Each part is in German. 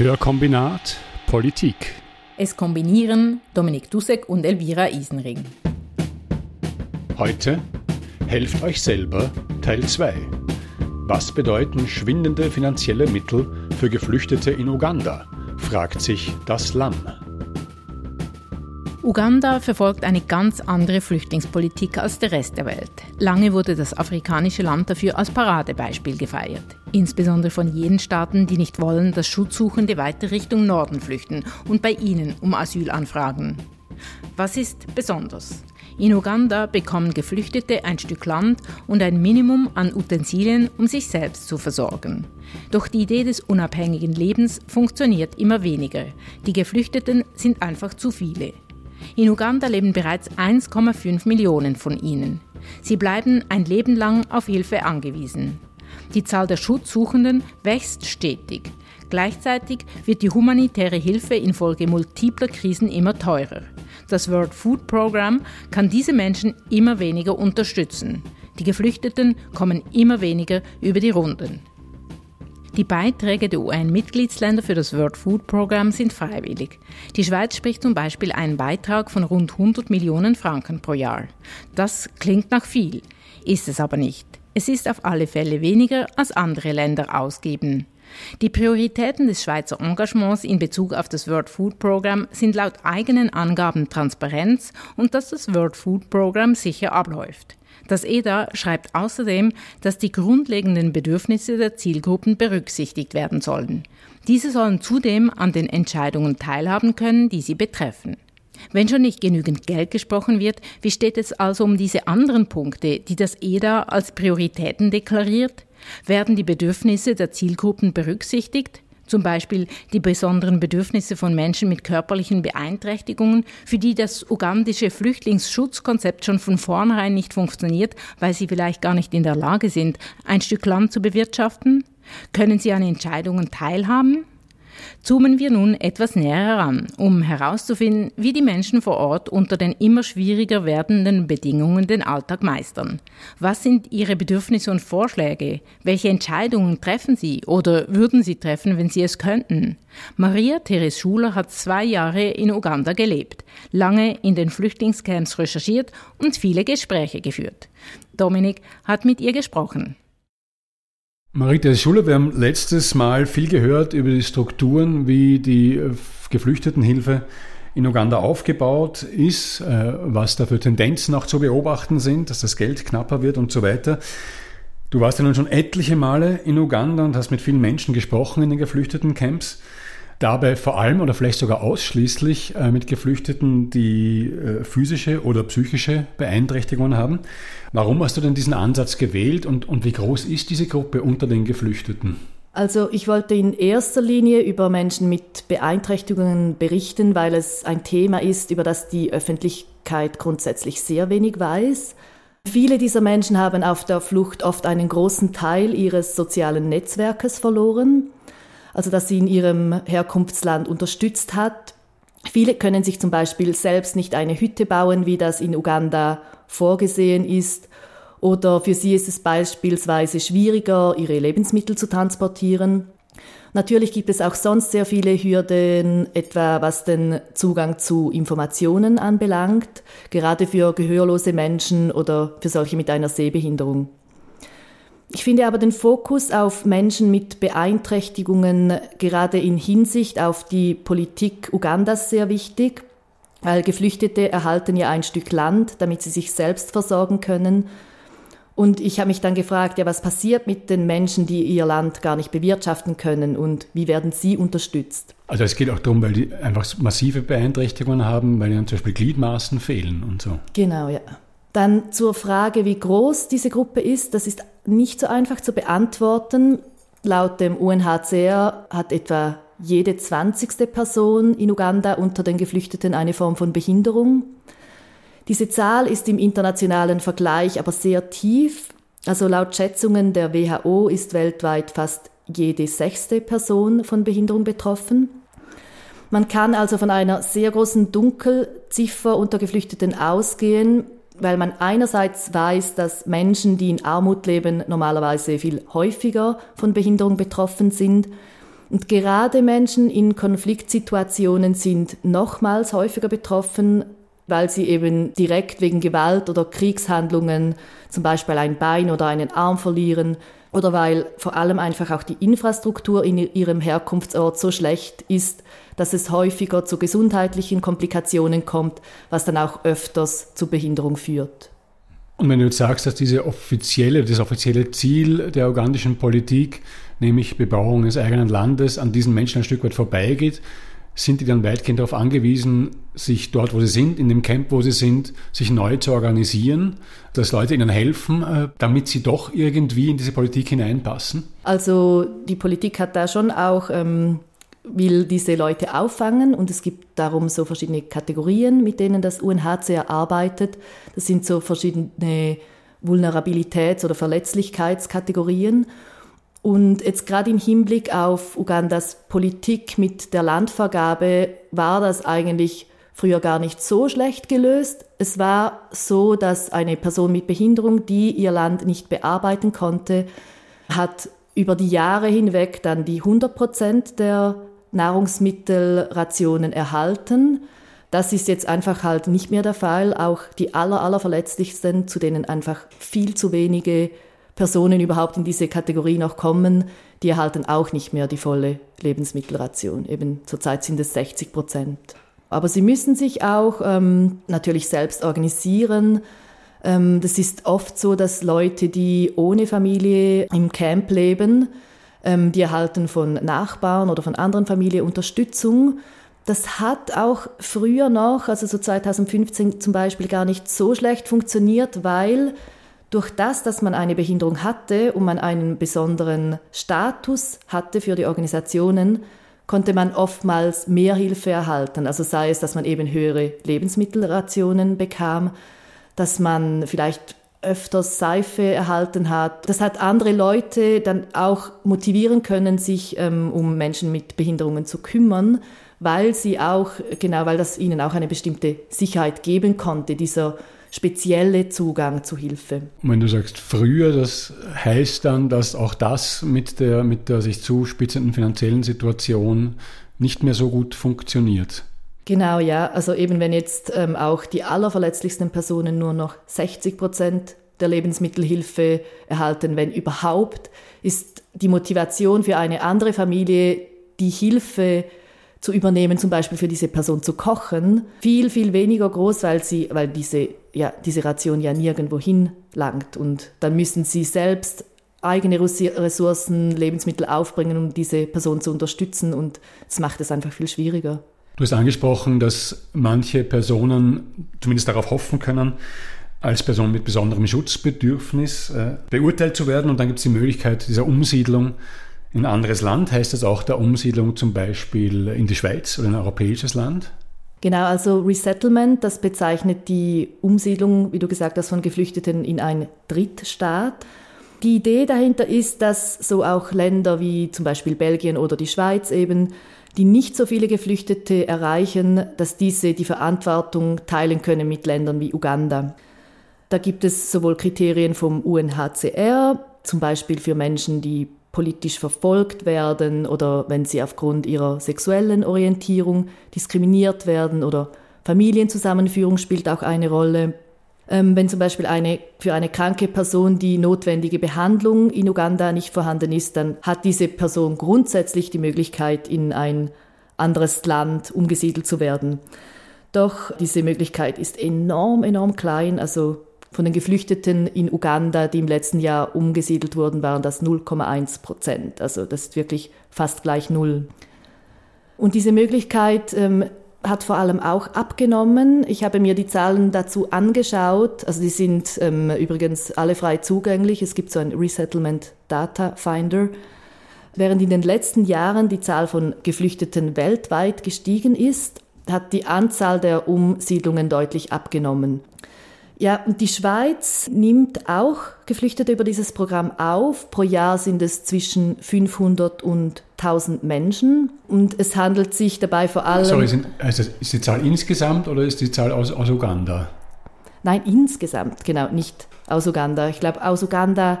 Hörkombinat Politik. Es kombinieren Dominik Dussek und Elvira Isenring. Heute Helft euch selber Teil 2. Was bedeuten schwindende finanzielle Mittel für Geflüchtete in Uganda? fragt sich das Lamm. Uganda verfolgt eine ganz andere Flüchtlingspolitik als der Rest der Welt. Lange wurde das afrikanische Land dafür als Paradebeispiel gefeiert. Insbesondere von jenen Staaten, die nicht wollen, dass Schutzsuchende weiter Richtung Norden flüchten und bei ihnen um Asyl anfragen. Was ist besonders? In Uganda bekommen Geflüchtete ein Stück Land und ein Minimum an Utensilien, um sich selbst zu versorgen. Doch die Idee des unabhängigen Lebens funktioniert immer weniger. Die Geflüchteten sind einfach zu viele. In Uganda leben bereits 1,5 Millionen von ihnen. Sie bleiben ein Leben lang auf Hilfe angewiesen. Die Zahl der Schutzsuchenden wächst stetig. Gleichzeitig wird die humanitäre Hilfe infolge multipler Krisen immer teurer. Das World Food Program kann diese Menschen immer weniger unterstützen. Die Geflüchteten kommen immer weniger über die Runden. Die Beiträge der UN-Mitgliedsländer für das World Food Program sind freiwillig. Die Schweiz spricht zum Beispiel einen Beitrag von rund 100 Millionen Franken pro Jahr. Das klingt nach viel, ist es aber nicht. Es ist auf alle Fälle weniger, als andere Länder ausgeben. Die Prioritäten des Schweizer Engagements in Bezug auf das World Food Program sind laut eigenen Angaben Transparenz und dass das World Food Program sicher abläuft. Das EDA schreibt außerdem, dass die grundlegenden Bedürfnisse der Zielgruppen berücksichtigt werden sollen. Diese sollen zudem an den Entscheidungen teilhaben können, die sie betreffen. Wenn schon nicht genügend Geld gesprochen wird, wie steht es also um diese anderen Punkte, die das EDA als Prioritäten deklariert? Werden die Bedürfnisse der Zielgruppen berücksichtigt? Zum Beispiel die besonderen Bedürfnisse von Menschen mit körperlichen Beeinträchtigungen, für die das ugandische Flüchtlingsschutzkonzept schon von vornherein nicht funktioniert, weil sie vielleicht gar nicht in der Lage sind, ein Stück Land zu bewirtschaften? Können sie an Entscheidungen teilhaben? Zoomen wir nun etwas näher heran, um herauszufinden, wie die Menschen vor Ort unter den immer schwieriger werdenden Bedingungen den Alltag meistern. Was sind ihre Bedürfnisse und Vorschläge? Welche Entscheidungen treffen sie oder würden sie treffen, wenn sie es könnten? Maria Therese Schuler hat zwei Jahre in Uganda gelebt, lange in den Flüchtlingscamps recherchiert und viele Gespräche geführt. Dominik hat mit ihr gesprochen. Marita Schuler, wir haben letztes Mal viel gehört über die Strukturen, wie die äh, Geflüchtetenhilfe in Uganda aufgebaut ist, äh, was da für Tendenzen auch zu beobachten sind, dass das Geld knapper wird und so weiter. Du warst ja nun schon etliche Male in Uganda und hast mit vielen Menschen gesprochen in den Geflüchtetencamps dabei vor allem oder vielleicht sogar ausschließlich äh, mit Geflüchteten, die äh, physische oder psychische Beeinträchtigungen haben. Warum hast du denn diesen Ansatz gewählt und, und wie groß ist diese Gruppe unter den Geflüchteten? Also ich wollte in erster Linie über Menschen mit Beeinträchtigungen berichten, weil es ein Thema ist, über das die Öffentlichkeit grundsätzlich sehr wenig weiß. Viele dieser Menschen haben auf der Flucht oft einen großen Teil ihres sozialen Netzwerkes verloren also dass sie in ihrem Herkunftsland unterstützt hat. Viele können sich zum Beispiel selbst nicht eine Hütte bauen, wie das in Uganda vorgesehen ist. Oder für sie ist es beispielsweise schwieriger, ihre Lebensmittel zu transportieren. Natürlich gibt es auch sonst sehr viele Hürden, etwa was den Zugang zu Informationen anbelangt, gerade für gehörlose Menschen oder für solche mit einer Sehbehinderung. Ich finde aber den Fokus auf Menschen mit Beeinträchtigungen gerade in Hinsicht auf die Politik Ugandas sehr wichtig, weil Geflüchtete erhalten ja ein Stück Land, damit sie sich selbst versorgen können. Und ich habe mich dann gefragt, ja, was passiert mit den Menschen, die ihr Land gar nicht bewirtschaften können und wie werden sie unterstützt? Also es geht auch darum, weil die einfach massive Beeinträchtigungen haben, weil ihnen zum Beispiel Gliedmaßen fehlen und so. Genau, ja. Dann zur Frage, wie groß diese Gruppe ist, das ist nicht so einfach zu beantworten. Laut dem UNHCR hat etwa jede zwanzigste Person in Uganda unter den Geflüchteten eine Form von Behinderung. Diese Zahl ist im internationalen Vergleich aber sehr tief. Also laut Schätzungen der WHO ist weltweit fast jede sechste Person von Behinderung betroffen. Man kann also von einer sehr großen Dunkelziffer unter Geflüchteten ausgehen, weil man einerseits weiß, dass Menschen, die in Armut leben, normalerweise viel häufiger von Behinderung betroffen sind. Und gerade Menschen in Konfliktsituationen sind nochmals häufiger betroffen, weil sie eben direkt wegen Gewalt oder Kriegshandlungen zum Beispiel ein Bein oder einen Arm verlieren oder weil vor allem einfach auch die Infrastruktur in ihrem Herkunftsort so schlecht ist, dass es häufiger zu gesundheitlichen Komplikationen kommt, was dann auch öfters zu Behinderung führt. Und wenn du jetzt sagst, dass diese offizielle, das offizielle Ziel der ugandischen Politik, nämlich Bebauung des eigenen Landes, an diesen Menschen ein Stück weit vorbeigeht, sind die dann weitgehend darauf angewiesen, sich dort, wo sie sind, in dem Camp, wo sie sind, sich neu zu organisieren, dass Leute ihnen helfen, äh, damit sie doch irgendwie in diese Politik hineinpassen? Also die Politik hat da schon auch ähm, will diese Leute auffangen und es gibt darum so verschiedene Kategorien, mit denen das UNHCR arbeitet. Das sind so verschiedene Vulnerabilitäts- oder Verletzlichkeitskategorien. Und jetzt gerade im Hinblick auf Ugandas Politik mit der Landvergabe war das eigentlich früher gar nicht so schlecht gelöst. Es war so, dass eine Person mit Behinderung, die ihr Land nicht bearbeiten konnte, hat über die Jahre hinweg dann die 100 Prozent der Nahrungsmittelrationen erhalten. Das ist jetzt einfach halt nicht mehr der Fall. Auch die aller, allerverletzlichsten, zu denen einfach viel zu wenige Personen überhaupt in diese Kategorie noch kommen, die erhalten auch nicht mehr die volle Lebensmittelration. Eben zurzeit sind es 60 Prozent. Aber sie müssen sich auch ähm, natürlich selbst organisieren. Ähm, das ist oft so, dass Leute, die ohne Familie im Camp leben, ähm, die erhalten von Nachbarn oder von anderen Familien Unterstützung. Das hat auch früher noch, also so 2015 zum Beispiel, gar nicht so schlecht funktioniert, weil durch das, dass man eine Behinderung hatte und man einen besonderen Status hatte für die Organisationen, konnte man oftmals mehr Hilfe erhalten. Also sei es, dass man eben höhere Lebensmittelrationen bekam, dass man vielleicht öfters Seife erhalten hat. Das hat andere Leute dann auch motivieren können, sich ähm, um Menschen mit Behinderungen zu kümmern, weil sie auch, genau, weil das ihnen auch eine bestimmte Sicherheit geben konnte, dieser spezielle Zugang zu Hilfe. Und wenn du sagst früher, das heißt dann, dass auch das mit der, mit der sich zuspitzenden finanziellen Situation nicht mehr so gut funktioniert. Genau, ja. Also eben wenn jetzt ähm, auch die allerverletzlichsten Personen nur noch 60 Prozent der Lebensmittelhilfe erhalten, wenn überhaupt, ist die Motivation für eine andere Familie, die Hilfe zu übernehmen, zum Beispiel für diese Person zu kochen, viel, viel weniger groß, weil sie, weil diese, ja, diese Ration ja nirgendwo hinlangt. Und dann müssen sie selbst eigene Ressourcen, Lebensmittel aufbringen, um diese Person zu unterstützen. Und das macht es einfach viel schwieriger. Du hast angesprochen, dass manche Personen zumindest darauf hoffen können, als Person mit besonderem Schutzbedürfnis äh, beurteilt zu werden. Und dann gibt es die Möglichkeit dieser Umsiedlung ein anderes Land. Heißt das auch der Umsiedlung zum Beispiel in die Schweiz oder in ein europäisches Land? Genau, also Resettlement, das bezeichnet die Umsiedlung, wie du gesagt hast, von Geflüchteten in einen Drittstaat. Die Idee dahinter ist, dass so auch Länder wie zum Beispiel Belgien oder die Schweiz eben die nicht so viele Geflüchtete erreichen, dass diese die Verantwortung teilen können mit Ländern wie Uganda. Da gibt es sowohl Kriterien vom UNHCR, zum Beispiel für Menschen, die politisch verfolgt werden oder wenn sie aufgrund ihrer sexuellen Orientierung diskriminiert werden oder Familienzusammenführung spielt auch eine Rolle. Ähm, wenn zum Beispiel eine, für eine kranke Person die notwendige Behandlung in Uganda nicht vorhanden ist, dann hat diese Person grundsätzlich die Möglichkeit, in ein anderes Land umgesiedelt zu werden. Doch diese Möglichkeit ist enorm, enorm klein. Also von den Geflüchteten in Uganda, die im letzten Jahr umgesiedelt wurden, waren das 0,1 Prozent. Also das ist wirklich fast gleich null. Und diese Möglichkeit ähm, hat vor allem auch abgenommen. Ich habe mir die Zahlen dazu angeschaut. Also die sind ähm, übrigens alle frei zugänglich. Es gibt so ein Resettlement Data Finder. Während in den letzten Jahren die Zahl von Geflüchteten weltweit gestiegen ist, hat die Anzahl der Umsiedlungen deutlich abgenommen. Ja, und die Schweiz nimmt auch Geflüchtete über dieses Programm auf. Pro Jahr sind es zwischen 500 und 1000 Menschen. Und es handelt sich dabei vor allem. Sorry, sind, also ist die Zahl insgesamt oder ist die Zahl aus, aus Uganda? Nein, insgesamt, genau, nicht aus Uganda. Ich glaube, aus Uganda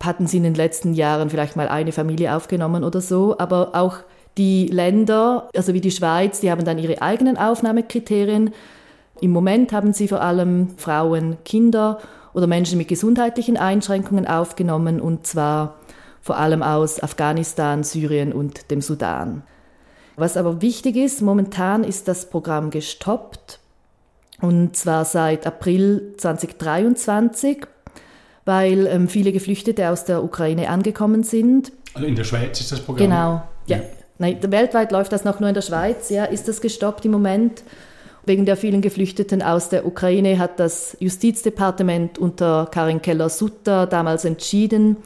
hatten sie in den letzten Jahren vielleicht mal eine Familie aufgenommen oder so, aber auch die Länder, also wie die Schweiz, die haben dann ihre eigenen Aufnahmekriterien. Im Moment haben sie vor allem Frauen, Kinder oder Menschen mit gesundheitlichen Einschränkungen aufgenommen, und zwar vor allem aus Afghanistan, Syrien und dem Sudan. Was aber wichtig ist, momentan ist das Programm gestoppt, und zwar seit April 2023, weil ähm, viele Geflüchtete aus der Ukraine angekommen sind. Also in der Schweiz ist das Programm? Genau, ja. ja. Nein, weltweit läuft das noch nur in der Schweiz, ja, ist das gestoppt im Moment. Wegen der vielen Geflüchteten aus der Ukraine hat das Justizdepartement unter Karin Keller-Sutter damals entschieden,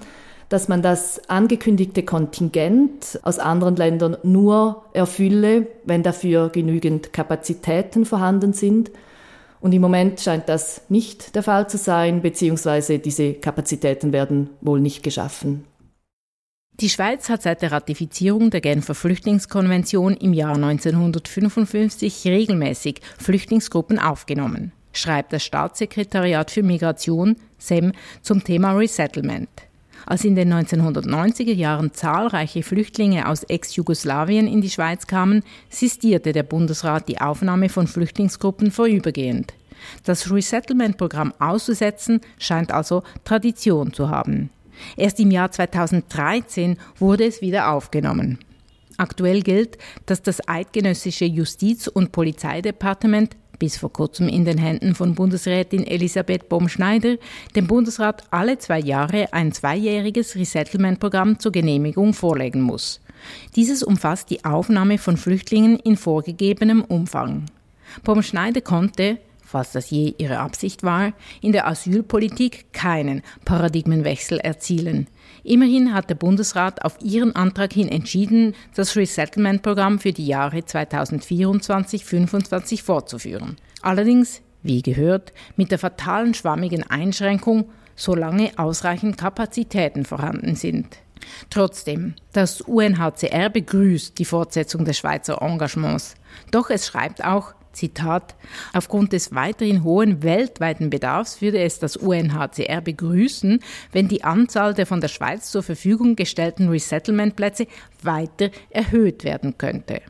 dass man das angekündigte Kontingent aus anderen Ländern nur erfülle, wenn dafür genügend Kapazitäten vorhanden sind. Und im Moment scheint das nicht der Fall zu sein, beziehungsweise diese Kapazitäten werden wohl nicht geschaffen. Die Schweiz hat seit der Ratifizierung der Genfer Flüchtlingskonvention im Jahr 1955 regelmäßig Flüchtlingsgruppen aufgenommen, schreibt das Staatssekretariat für Migration SEM zum Thema Resettlement. Als in den 1990er Jahren zahlreiche Flüchtlinge aus Ex-Jugoslawien in die Schweiz kamen, sistierte der Bundesrat die Aufnahme von Flüchtlingsgruppen vorübergehend. Das Resettlement-Programm auszusetzen scheint also Tradition zu haben. Erst im Jahr 2013 wurde es wieder aufgenommen. Aktuell gilt, dass das eidgenössische Justiz- und Polizeidepartement bis vor kurzem in den Händen von Bundesrätin Elisabeth Baumschneider, dem Bundesrat alle zwei Jahre ein zweijähriges Resettlement-Programm zur Genehmigung vorlegen muss. Dieses umfasst die Aufnahme von Flüchtlingen in vorgegebenem Umfang. Baumschneider konnte, falls das je ihre Absicht war, in der Asylpolitik keinen Paradigmenwechsel erzielen. Immerhin hat der Bundesrat auf ihren Antrag hin entschieden, das Resettlement-Programm für die Jahre 2024-2025 fortzuführen. Allerdings, wie gehört, mit der fatalen schwammigen Einschränkung, solange ausreichend Kapazitäten vorhanden sind. Trotzdem, das UNHCR begrüßt die Fortsetzung des Schweizer Engagements. Doch es schreibt auch, Zitat, aufgrund des weiterhin hohen weltweiten Bedarfs würde es das UNHCR begrüßen, wenn die Anzahl der von der Schweiz zur Verfügung gestellten Resettlement-Plätze weiter erhöht werden könnte.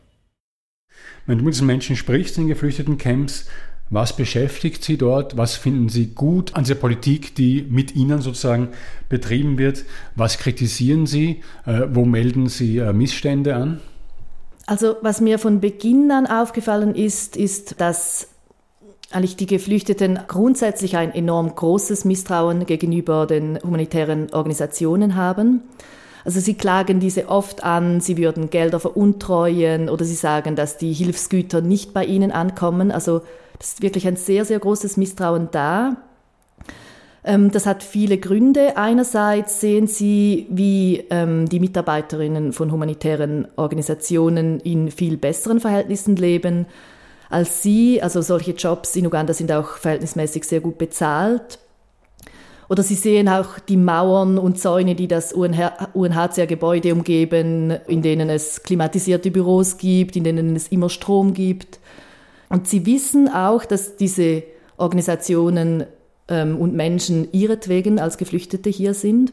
Wenn du mit diesen Menschen sprichst in geflüchteten Camps, was beschäftigt Sie dort? Was finden Sie gut an der Politik, die mit Ihnen sozusagen betrieben wird? Was kritisieren Sie? Äh, wo melden Sie äh, Missstände an? Also was mir von Beginn an aufgefallen ist, ist, dass eigentlich die Geflüchteten grundsätzlich ein enorm großes Misstrauen gegenüber den humanitären Organisationen haben. Also sie klagen diese oft an, sie würden Gelder veruntreuen oder sie sagen, dass die Hilfsgüter nicht bei ihnen ankommen. Also das ist wirklich ein sehr, sehr großes Misstrauen da. Ähm, das hat viele Gründe. Einerseits sehen Sie, wie ähm, die Mitarbeiterinnen von humanitären Organisationen in viel besseren Verhältnissen leben als Sie. Also solche Jobs in Uganda sind auch verhältnismäßig sehr gut bezahlt. Oder Sie sehen auch die Mauern und Zäune, die das UNHCR-Gebäude umgeben, in denen es klimatisierte Büros gibt, in denen es immer Strom gibt. Und Sie wissen auch, dass diese Organisationen ähm, und Menschen ihretwegen als Geflüchtete hier sind.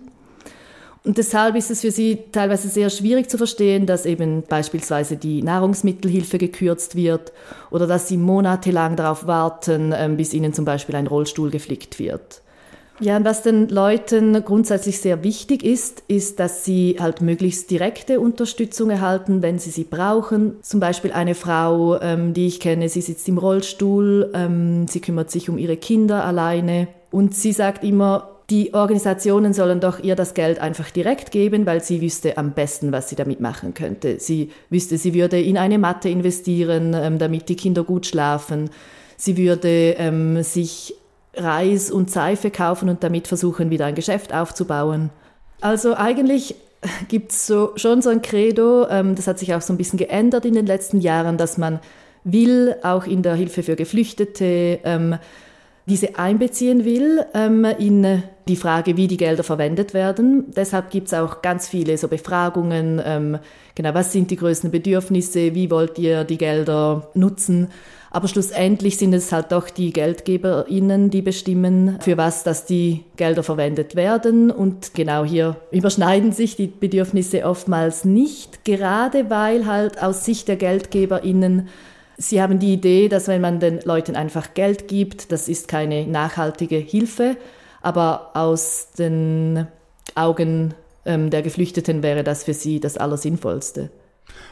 Und deshalb ist es für sie teilweise sehr schwierig zu verstehen, dass eben beispielsweise die Nahrungsmittelhilfe gekürzt wird oder dass sie monatelang darauf warten, ähm, bis ihnen zum Beispiel ein Rollstuhl geflickt wird. Ja, was den Leuten grundsätzlich sehr wichtig ist, ist, dass sie halt möglichst direkte Unterstützung erhalten, wenn sie sie brauchen. Zum Beispiel eine Frau, ähm, die ich kenne, sie sitzt im Rollstuhl, ähm, sie kümmert sich um ihre Kinder alleine und sie sagt immer, die Organisationen sollen doch ihr das Geld einfach direkt geben, weil sie wüsste am besten, was sie damit machen könnte. Sie wüsste, sie würde in eine Matte investieren, ähm, damit die Kinder gut schlafen. Sie würde ähm, sich Reis und Seife kaufen und damit versuchen, wieder ein Geschäft aufzubauen. Also eigentlich gibt es so, schon so ein Credo, ähm, das hat sich auch so ein bisschen geändert in den letzten Jahren, dass man will, auch in der Hilfe für Geflüchtete, ähm, diese einbeziehen will ähm, in die Frage, wie die Gelder verwendet werden. Deshalb gibt es auch ganz viele so Befragungen, ähm, genau, was sind die größten Bedürfnisse, wie wollt ihr die Gelder nutzen. Aber schlussendlich sind es halt doch die GeldgeberInnen, die bestimmen, für was dass die Gelder verwendet werden. Und genau hier überschneiden sich die Bedürfnisse oftmals nicht, gerade weil halt aus Sicht der GeldgeberInnen Sie haben die Idee, dass wenn man den Leuten einfach Geld gibt, das ist keine nachhaltige Hilfe, aber aus den Augen ähm, der Geflüchteten wäre das für sie das Allersinnvollste.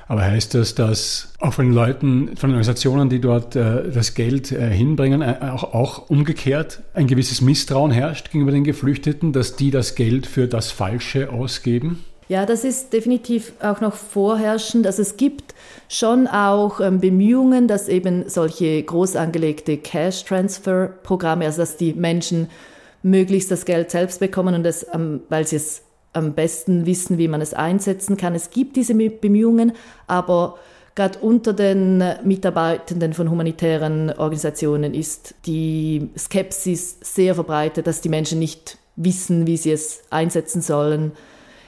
Aber heißt das, dass auch von den Leuten, von den Organisationen, die dort äh, das Geld äh, hinbringen, äh, auch, auch, umgekehrt ein gewisses Misstrauen herrscht gegenüber den Geflüchteten, dass die das Geld für das Falsche ausgeben? Ja, das ist definitiv auch noch vorherrschend. Also es gibt schon auch ähm, Bemühungen, dass eben solche groß angelegte Cash-Transfer-Programme, also dass die Menschen möglichst das Geld selbst bekommen und das, ähm, weil sie es am besten wissen, wie man es einsetzen kann. Es gibt diese Bemühungen, aber gerade unter den Mitarbeitenden von humanitären Organisationen ist die Skepsis sehr verbreitet, dass die Menschen nicht wissen, wie sie es einsetzen sollen.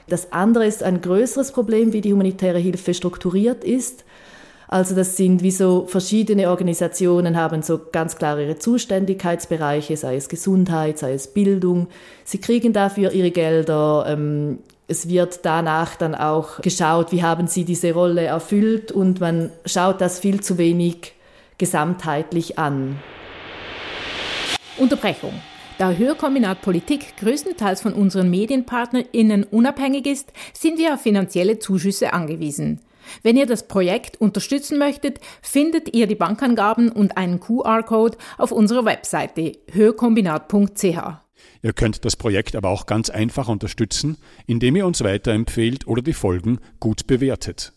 Das andere ist ein größeres Problem, wie die humanitäre Hilfe strukturiert ist. Also das sind wie so verschiedene Organisationen haben so ganz klare ihre Zuständigkeitsbereiche, sei es Gesundheit, sei es Bildung. Sie kriegen dafür ihre Gelder. Ähm, es wird danach dann auch geschaut, wie haben sie diese Rolle erfüllt und man schaut das viel zu wenig gesamtheitlich an. Unterbrechung. Da Hörkombinat Politik größtenteils von unseren MedienpartnerInnen unabhängig ist, sind wir auf finanzielle Zuschüsse angewiesen. Wenn ihr das Projekt unterstützen möchtet, findet ihr die Bankangaben und einen QR-Code auf unserer Webseite höhekombinat.ch. Ihr könnt das Projekt aber auch ganz einfach unterstützen, indem ihr uns weiterempfehlt oder die Folgen gut bewertet.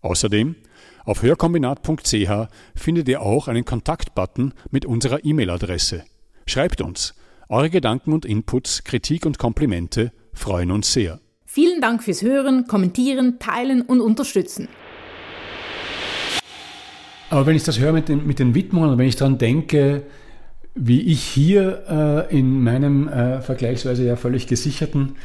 Außerdem, auf hörkombinat.ch findet ihr auch einen Kontaktbutton mit unserer E-Mail-Adresse. Schreibt uns. Eure Gedanken und Inputs, Kritik und Komplimente freuen uns sehr. Vielen Dank fürs Hören, Kommentieren, Teilen und Unterstützen. Aber wenn ich das höre mit den, mit den Widmungen und wenn ich daran denke, wie ich hier äh, in meinem äh, vergleichsweise ja völlig gesicherten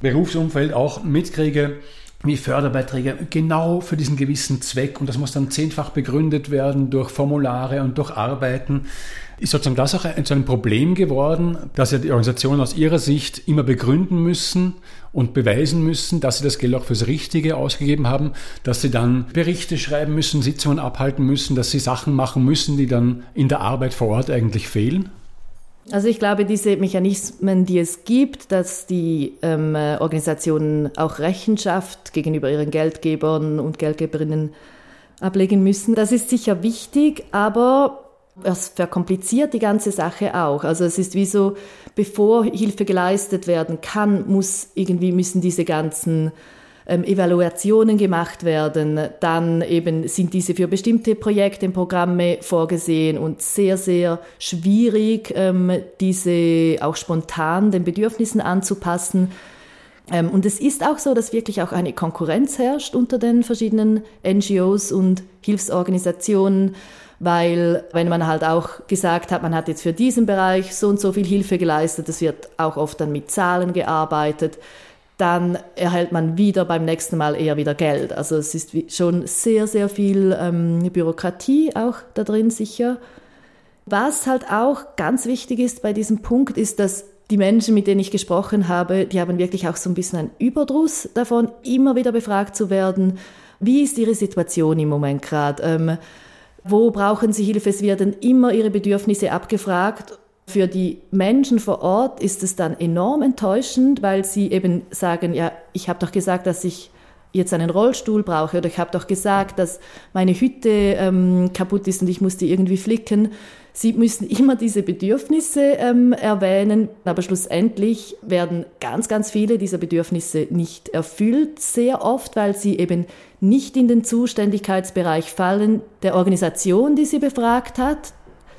Berufsumfeld auch mitkriege, wie Förderbeiträge genau für diesen gewissen Zweck und das muss dann zehnfach begründet werden durch Formulare und durch Arbeiten. Ist sozusagen das auch zu einem Problem geworden, dass ja die Organisationen aus ihrer Sicht immer begründen müssen und beweisen müssen, dass sie das Geld auch fürs Richtige ausgegeben haben, dass sie dann Berichte schreiben müssen, Sitzungen abhalten müssen, dass sie Sachen machen müssen, die dann in der Arbeit vor Ort eigentlich fehlen? Also ich glaube, diese Mechanismen, die es gibt, dass die ähm, Organisationen auch Rechenschaft gegenüber ihren Geldgebern und Geldgeberinnen ablegen müssen, das ist sicher wichtig, aber es verkompliziert die ganze Sache auch. Also es ist wie so, bevor Hilfe geleistet werden kann, muss irgendwie müssen diese ganzen ähm, Evaluationen gemacht werden. Dann eben sind diese für bestimmte Projekte und Programme vorgesehen und sehr, sehr schwierig, ähm, diese auch spontan den Bedürfnissen anzupassen. Ähm, und es ist auch so, dass wirklich auch eine Konkurrenz herrscht unter den verschiedenen NGOs und Hilfsorganisationen weil wenn man halt auch gesagt hat, man hat jetzt für diesen Bereich so und so viel Hilfe geleistet, es wird auch oft dann mit Zahlen gearbeitet, dann erhält man wieder beim nächsten Mal eher wieder Geld. Also es ist schon sehr, sehr viel ähm, Bürokratie auch da drin sicher. Was halt auch ganz wichtig ist bei diesem Punkt, ist, dass die Menschen, mit denen ich gesprochen habe, die haben wirklich auch so ein bisschen einen Überdruss davon, immer wieder befragt zu werden, wie ist ihre Situation im Moment gerade? Ähm, wo brauchen sie Hilfe? Es werden immer ihre Bedürfnisse abgefragt für die Menschen vor Ort ist es dann enorm enttäuschend, weil sie eben sagen, ja, ich habe doch gesagt, dass ich jetzt einen Rollstuhl brauche oder ich habe doch gesagt, dass meine Hütte ähm, kaputt ist und ich muss die irgendwie flicken. Sie müssen immer diese Bedürfnisse ähm, erwähnen, aber schlussendlich werden ganz, ganz viele dieser Bedürfnisse nicht erfüllt, sehr oft, weil sie eben nicht in den Zuständigkeitsbereich fallen der Organisation, die sie befragt hat.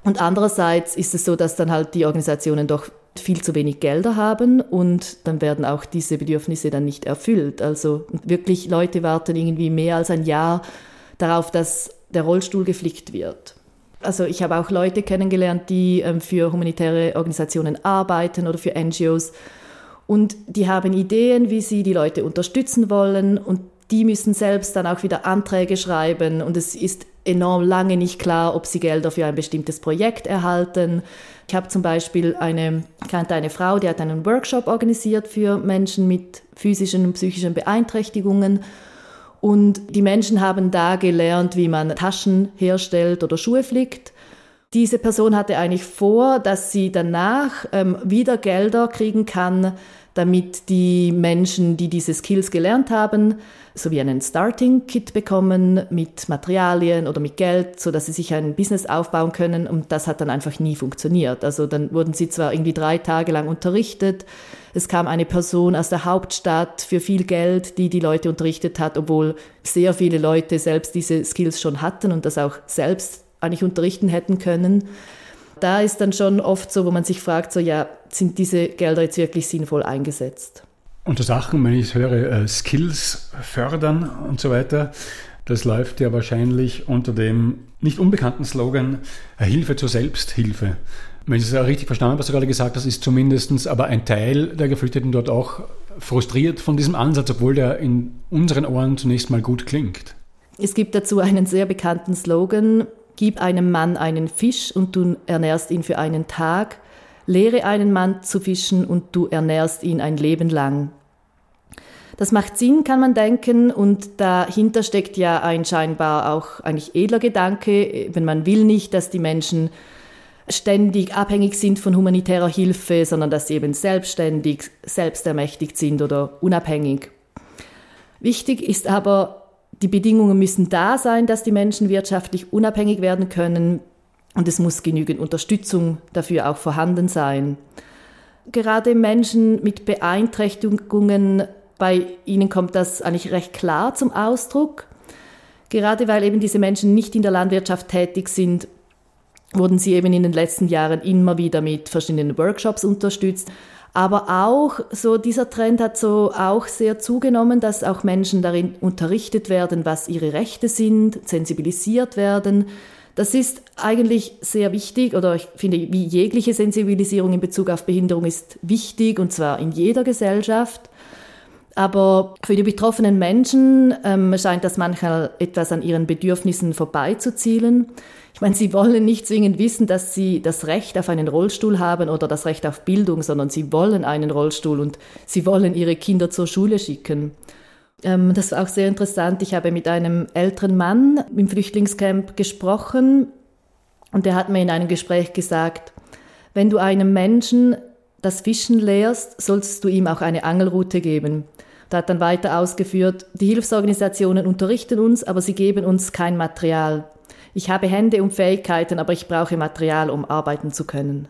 Und andererseits ist es so, dass dann halt die Organisationen doch viel zu wenig Gelder haben und dann werden auch diese Bedürfnisse dann nicht erfüllt. Also wirklich Leute warten irgendwie mehr als ein Jahr darauf, dass der Rollstuhl geflickt wird. Also ich habe auch Leute kennengelernt, die ähm, für humanitäre Organisationen arbeiten oder für NGOs. Und die haben Ideen, wie sie die Leute unterstützen wollen. Und die müssen selbst dann auch wieder Anträge schreiben. Und es ist enorm lange nicht klar, ob sie Gelder für ein bestimmtes Projekt erhalten. Ich habe zum Beispiel eine, kannte eine Frau, die hat einen Workshop organisiert für Menschen mit physischen und psychischen Beeinträchtigungen. Und die Menschen haben da gelernt, wie man Taschen herstellt oder Schuhe flickt. Diese Person hatte eigentlich vor, dass sie danach ähm, wieder Gelder kriegen kann, damit die Menschen, die diese Skills gelernt haben, so wie einen Starting-Kit bekommen mit Materialien oder mit Geld, so dass sie sich ein Business aufbauen können. Und das hat dann einfach nie funktioniert. Also dann wurden sie zwar irgendwie drei Tage lang unterrichtet. Es kam eine Person aus der Hauptstadt für viel Geld, die die Leute unterrichtet hat, obwohl sehr viele Leute selbst diese Skills schon hatten und das auch selbst eigentlich unterrichten hätten können. Da ist dann schon oft so, wo man sich fragt, so ja, sind diese Gelder jetzt wirklich sinnvoll eingesetzt? Unter Sachen, wenn ich höre, äh, Skills fördern und so weiter, das läuft ja wahrscheinlich unter dem nicht unbekannten Slogan äh, Hilfe zur Selbsthilfe. Wenn ich es richtig verstanden habe, was du gerade gesagt hast, ist zumindest aber ein Teil der Geflüchteten dort auch frustriert von diesem Ansatz, obwohl der in unseren Ohren zunächst mal gut klingt. Es gibt dazu einen sehr bekannten Slogan, Gib einem Mann einen Fisch und du ernährst ihn für einen Tag, Lehre einen Mann zu fischen und du ernährst ihn ein Leben lang. Das macht Sinn, kann man denken, und dahinter steckt ja ein scheinbar auch eigentlich edler Gedanke, wenn man will nicht, dass die Menschen ständig abhängig sind von humanitärer Hilfe, sondern dass sie eben selbstständig, selbstermächtigt sind oder unabhängig. Wichtig ist aber, die Bedingungen müssen da sein, dass die Menschen wirtschaftlich unabhängig werden können, und es muss genügend Unterstützung dafür auch vorhanden sein. Gerade Menschen mit Beeinträchtigungen, bei ihnen kommt das eigentlich recht klar zum Ausdruck. Gerade weil eben diese Menschen nicht in der Landwirtschaft tätig sind, wurden sie eben in den letzten Jahren immer wieder mit verschiedenen Workshops unterstützt. Aber auch so dieser Trend hat so auch sehr zugenommen, dass auch Menschen darin unterrichtet werden, was ihre Rechte sind, sensibilisiert werden, das ist eigentlich sehr wichtig oder ich finde, wie jegliche Sensibilisierung in Bezug auf Behinderung ist wichtig und zwar in jeder Gesellschaft. Aber für die betroffenen Menschen ähm, scheint das manchmal etwas an ihren Bedürfnissen vorbeizuzielen. Ich meine, sie wollen nicht zwingend wissen, dass sie das Recht auf einen Rollstuhl haben oder das Recht auf Bildung, sondern sie wollen einen Rollstuhl und sie wollen ihre Kinder zur Schule schicken. Ähm, das war auch sehr interessant. Ich habe mit einem älteren Mann im Flüchtlingscamp gesprochen und der hat mir in einem Gespräch gesagt, wenn du einem Menschen das Fischen lehrst, sollst du ihm auch eine Angelroute geben. Da hat dann weiter ausgeführt, die Hilfsorganisationen unterrichten uns, aber sie geben uns kein Material. Ich habe Hände und Fähigkeiten, aber ich brauche Material, um arbeiten zu können.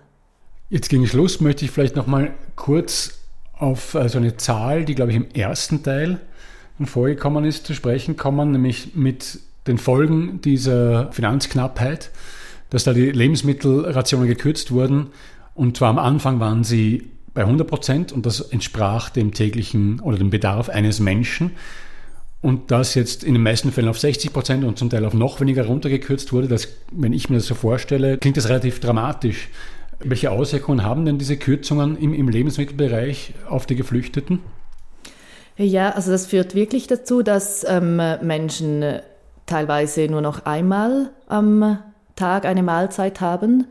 Jetzt gegen Schluss möchte ich vielleicht noch mal kurz auf äh, so eine Zahl, die glaube ich im ersten Teil vorgekommen ist, zu sprechen kommen, nämlich mit den Folgen dieser Finanzknappheit, dass da die Lebensmittelrationen gekürzt wurden. Und zwar am Anfang waren sie bei 100 Prozent und das entsprach dem täglichen oder dem Bedarf eines Menschen. Und das jetzt in den meisten Fällen auf 60 Prozent und zum Teil auf noch weniger runtergekürzt wurde, das, wenn ich mir das so vorstelle, klingt das relativ dramatisch. Welche Auswirkungen haben denn diese Kürzungen im, im Lebensmittelbereich auf die Geflüchteten? Ja, also das führt wirklich dazu, dass ähm, Menschen teilweise nur noch einmal am Tag eine Mahlzeit haben.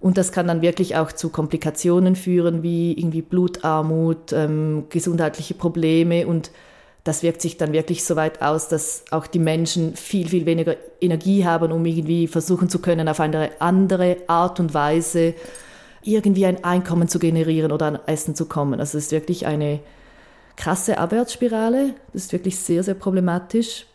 Und das kann dann wirklich auch zu Komplikationen führen, wie irgendwie Blutarmut, ähm, gesundheitliche Probleme. Und das wirkt sich dann wirklich so weit aus, dass auch die Menschen viel, viel weniger Energie haben, um irgendwie versuchen zu können, auf eine andere Art und Weise irgendwie ein Einkommen zu generieren oder an Essen zu kommen. Also es ist wirklich eine krasse Abwärtsspirale. Das ist wirklich sehr, sehr problematisch.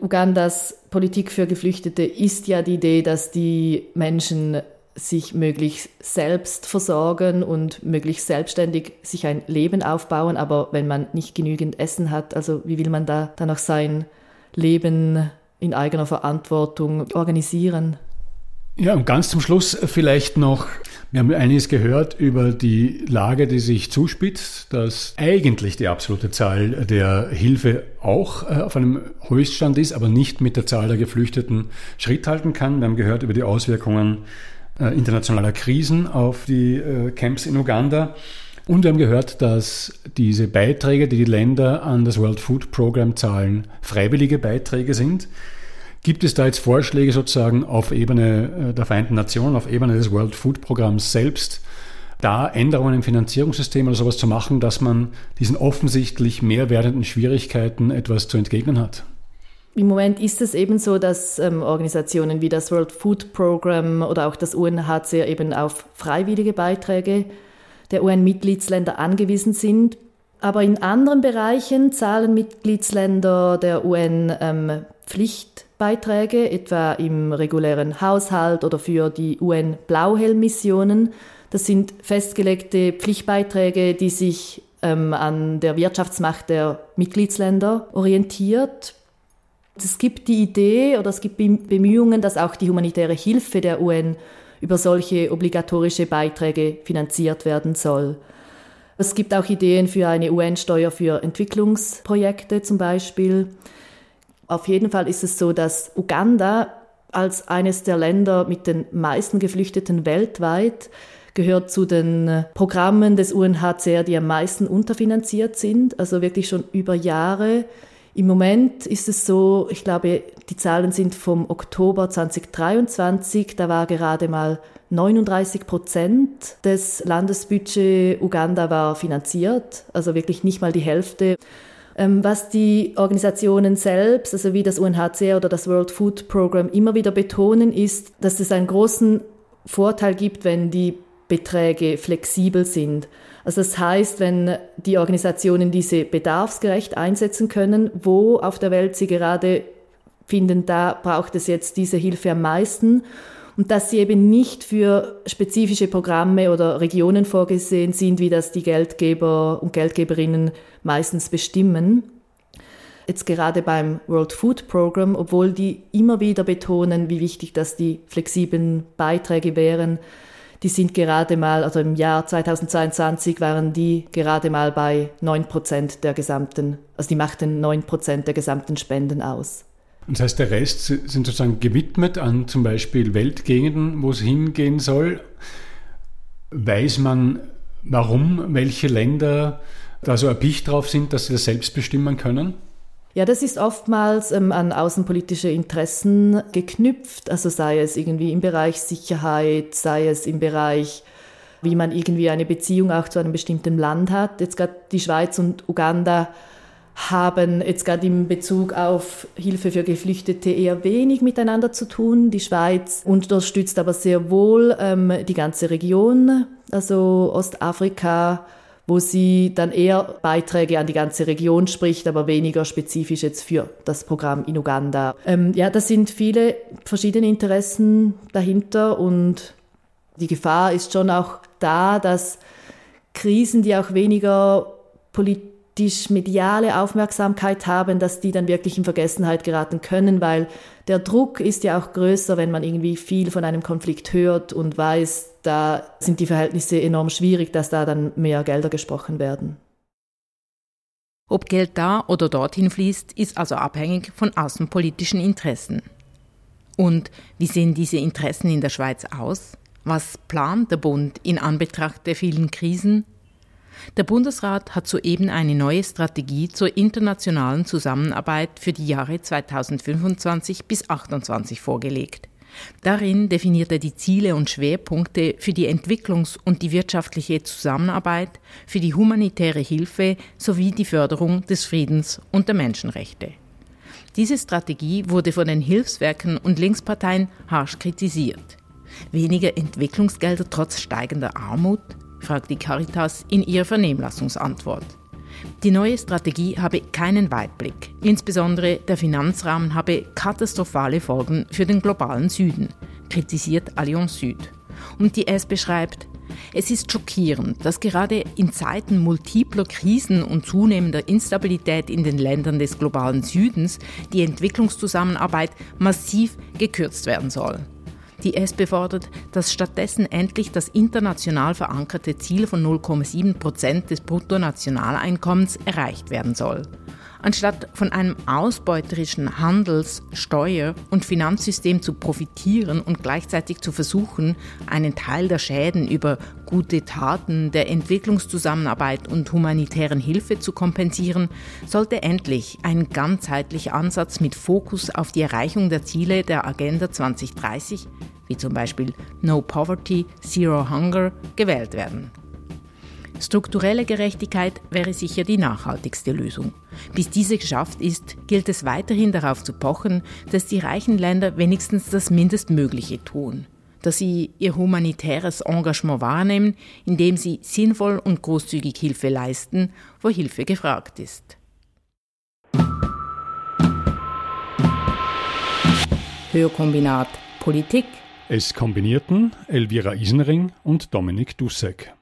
Ugandas Politik für Geflüchtete ist ja die Idee, dass die Menschen sich möglichst selbst versorgen und möglichst selbstständig sich ein Leben aufbauen. Aber wenn man nicht genügend Essen hat, also wie will man da dann auch sein Leben in eigener Verantwortung organisieren? Ja, und ganz zum Schluss vielleicht noch Wir haben einiges gehört über die Lage, die sich zuspitzt, dass eigentlich die absolute Zahl der Hilfe auch äh, auf einem Höchststand ist, aber nicht mit der Zahl der Geflüchteten Schritt halten kann. Wir haben gehört über die Auswirkungen internationaler Krisen auf die äh, Camps in Uganda. Und wir haben gehört, dass diese Beiträge, die die Länder an das World Food Program zahlen, freiwillige Beiträge sind. Gibt es da jetzt Vorschläge sozusagen auf Ebene äh, der Vereinten Nationen, auf Ebene des World Food Programms selbst, da Änderungen im Finanzierungssystem oder sowas zu machen, dass man diesen offensichtlich mehr werdenden Schwierigkeiten etwas zu entgegnen hat? Im Moment ist es eben so, dass ähm, Organisationen wie das World Food Program oder auch das UNHCR eben auf freiwillige Beiträge der UN-Mitgliedsländer angewiesen sind. Aber in anderen Bereichen zahlen Mitgliedsländer der UN ähm, Pflichtbeiträge, etwa im regulären Haushalt oder für die UN-Blauhelm-Missionen. Das sind festgelegte Pflichtbeiträge, die sich ähm, an der Wirtschaftsmacht der Mitgliedsländer orientiert. Es gibt die Idee oder es gibt Bemühungen, dass auch die humanitäre Hilfe der UN über solche obligatorische Beiträge finanziert werden soll. Es gibt auch Ideen für eine UN-Steuer für Entwicklungsprojekte zum Beispiel. Auf jeden Fall ist es so, dass Uganda als eines der Länder mit den meisten Geflüchteten weltweit gehört zu den Programmen des UNHCR, die am meisten unterfinanziert sind, also wirklich schon über Jahre. Im Moment ist es so, ich glaube, die Zahlen sind vom Oktober 2023, da war gerade mal 39 Prozent des Landesbudget Uganda war finanziert, also wirklich nicht mal die Hälfte. Ähm, was die Organisationen selbst, also wie das UNHCR oder das World Food Program immer wieder betonen, ist, dass es einen großen Vorteil gibt, wenn die Beträge flexibel sind. Also das heißt, wenn die Organisationen diese bedarfsgerecht einsetzen können, wo auf der Welt sie gerade finden, da braucht es jetzt diese Hilfe am meisten und dass sie eben nicht für spezifische Programme oder Regionen vorgesehen sind, wie das die Geldgeber und Geldgeberinnen meistens bestimmen. Jetzt gerade beim World Food Program, obwohl die immer wieder betonen, wie wichtig das die flexiblen Beiträge wären, die sind gerade mal, also im Jahr 2022 waren die gerade mal bei 9 Prozent der gesamten, also die machten 9 Prozent der gesamten Spenden aus. Das heißt, der Rest sind sozusagen gewidmet an zum Beispiel Weltgegenden, wo es hingehen soll. Weiß man, warum welche Länder da so erpicht drauf sind, dass sie das selbst bestimmen können? Ja, das ist oftmals ähm, an außenpolitische Interessen geknüpft, also sei es irgendwie im Bereich Sicherheit, sei es im Bereich, wie man irgendwie eine Beziehung auch zu einem bestimmten Land hat. Jetzt gerade die Schweiz und Uganda haben jetzt gerade im Bezug auf Hilfe für Geflüchtete eher wenig miteinander zu tun. Die Schweiz unterstützt aber sehr wohl ähm, die ganze Region, also Ostafrika, wo sie dann eher Beiträge an die ganze Region spricht, aber weniger spezifisch jetzt für das Programm in Uganda. Ähm, ja, da sind viele verschiedene Interessen dahinter und die Gefahr ist schon auch da, dass Krisen, die auch weniger politisch mediale Aufmerksamkeit haben, dass die dann wirklich in Vergessenheit geraten können, weil der Druck ist ja auch größer, wenn man irgendwie viel von einem Konflikt hört und weiß, da sind die Verhältnisse enorm schwierig, dass da dann mehr Gelder gesprochen werden. Ob Geld da oder dorthin fließt, ist also abhängig von außenpolitischen Interessen. Und wie sehen diese Interessen in der Schweiz aus? Was plant der Bund in Anbetracht der vielen Krisen? Der Bundesrat hat soeben eine neue Strategie zur internationalen Zusammenarbeit für die Jahre 2025 bis 2028 vorgelegt. Darin definiert er die Ziele und Schwerpunkte für die Entwicklungs- und die wirtschaftliche Zusammenarbeit, für die humanitäre Hilfe sowie die Förderung des Friedens und der Menschenrechte. Diese Strategie wurde von den Hilfswerken und Linksparteien harsch kritisiert. Weniger Entwicklungsgelder trotz steigender Armut? Fragt die Caritas in ihrer Vernehmlassungsantwort. Die neue Strategie habe keinen Weitblick. Insbesondere der Finanzrahmen habe katastrophale Folgen für den globalen Süden, kritisiert Allianz Süd. Und die S beschreibt, es ist schockierend, dass gerade in Zeiten multipler Krisen und zunehmender Instabilität in den Ländern des globalen Südens die Entwicklungszusammenarbeit massiv gekürzt werden soll. Die SP fordert, dass stattdessen endlich das international verankerte Ziel von 0,7 Prozent des Bruttonationaleinkommens erreicht werden soll. Anstatt von einem ausbeuterischen Handels-, Steuer- und Finanzsystem zu profitieren und gleichzeitig zu versuchen, einen Teil der Schäden über gute Taten der Entwicklungszusammenarbeit und humanitären Hilfe zu kompensieren, sollte endlich ein ganzheitlicher Ansatz mit Fokus auf die Erreichung der Ziele der Agenda 2030, wie zum Beispiel No Poverty, Zero Hunger, gewählt werden. Strukturelle Gerechtigkeit wäre sicher die nachhaltigste Lösung. Bis diese geschafft ist, gilt es weiterhin darauf zu pochen, dass die reichen Länder wenigstens das Mindestmögliche tun, dass sie ihr humanitäres Engagement wahrnehmen, indem sie sinnvoll und großzügig Hilfe leisten, wo Hilfe gefragt ist. Hörkombinat Politik. Es kombinierten Elvira Isenring und Dominik Dussek.